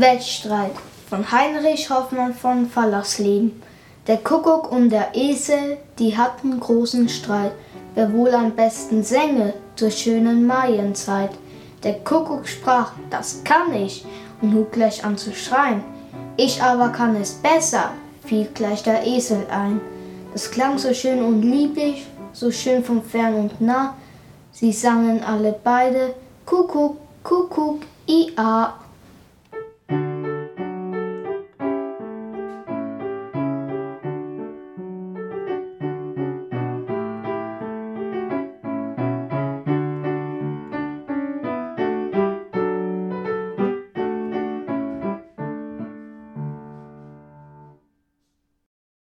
Wettstreit von Heinrich Hoffmann von Fallersleben. Der Kuckuck und der Esel, die hatten großen Streit, wer wohl am besten sänge zur schönen Maienzeit. Der Kuckuck sprach, das kann ich, und hub gleich an zu schreien. Ich aber kann es besser, fiel gleich der Esel ein. Es klang so schön und lieblich, so schön von fern und nah. Sie sangen alle beide Kuckuck, Kuckuck, i a.